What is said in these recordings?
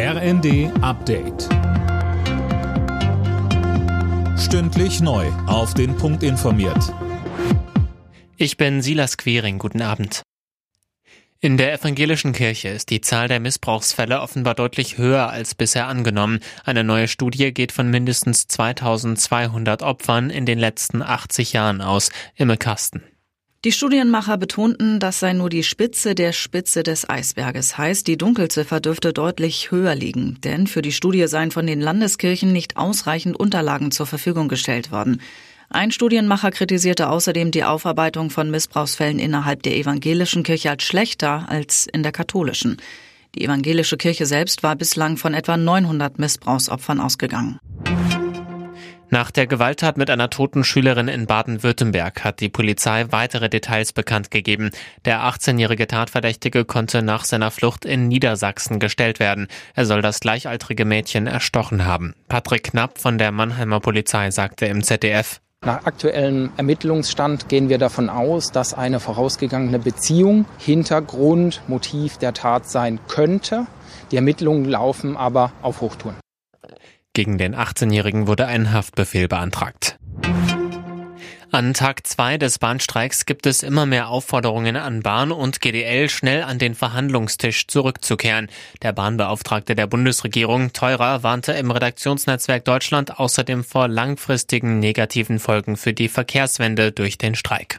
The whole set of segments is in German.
RND Update. Stündlich neu. Auf den Punkt informiert. Ich bin Silas Quering. Guten Abend. In der evangelischen Kirche ist die Zahl der Missbrauchsfälle offenbar deutlich höher als bisher angenommen. Eine neue Studie geht von mindestens 2200 Opfern in den letzten 80 Jahren aus. Imme Kasten. Die Studienmacher betonten, das sei nur die Spitze der Spitze des Eisberges. Heißt, die Dunkelziffer dürfte deutlich höher liegen. Denn für die Studie seien von den Landeskirchen nicht ausreichend Unterlagen zur Verfügung gestellt worden. Ein Studienmacher kritisierte außerdem die Aufarbeitung von Missbrauchsfällen innerhalb der evangelischen Kirche als schlechter als in der katholischen. Die evangelische Kirche selbst war bislang von etwa 900 Missbrauchsopfern ausgegangen. Nach der Gewalttat mit einer toten Schülerin in Baden-Württemberg hat die Polizei weitere Details bekannt gegeben. Der 18-jährige Tatverdächtige konnte nach seiner Flucht in Niedersachsen gestellt werden. Er soll das gleichaltrige Mädchen erstochen haben. Patrick Knapp von der Mannheimer Polizei sagte im ZDF, nach aktuellem Ermittlungsstand gehen wir davon aus, dass eine vorausgegangene Beziehung Hintergrund, Motiv der Tat sein könnte. Die Ermittlungen laufen aber auf Hochtouren. Gegen den 18-Jährigen wurde ein Haftbefehl beantragt. An Tag zwei des Bahnstreiks gibt es immer mehr Aufforderungen an Bahn und GDL, schnell an den Verhandlungstisch zurückzukehren. Der Bahnbeauftragte der Bundesregierung, Teurer, warnte im Redaktionsnetzwerk Deutschland außerdem vor langfristigen negativen Folgen für die Verkehrswende durch den Streik.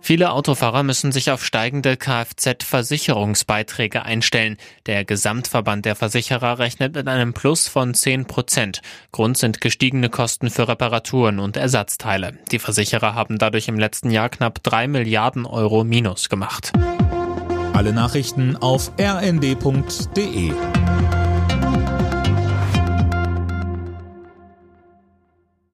Viele Autofahrer müssen sich auf steigende Kfz-Versicherungsbeiträge einstellen. Der Gesamtverband der Versicherer rechnet mit einem Plus von 10 Prozent. Grund sind gestiegene Kosten für Reparaturen und Ersatzteile. Die Versicherer haben dadurch im letzten Jahr knapp 3 Milliarden Euro Minus gemacht. Alle Nachrichten auf rnd.de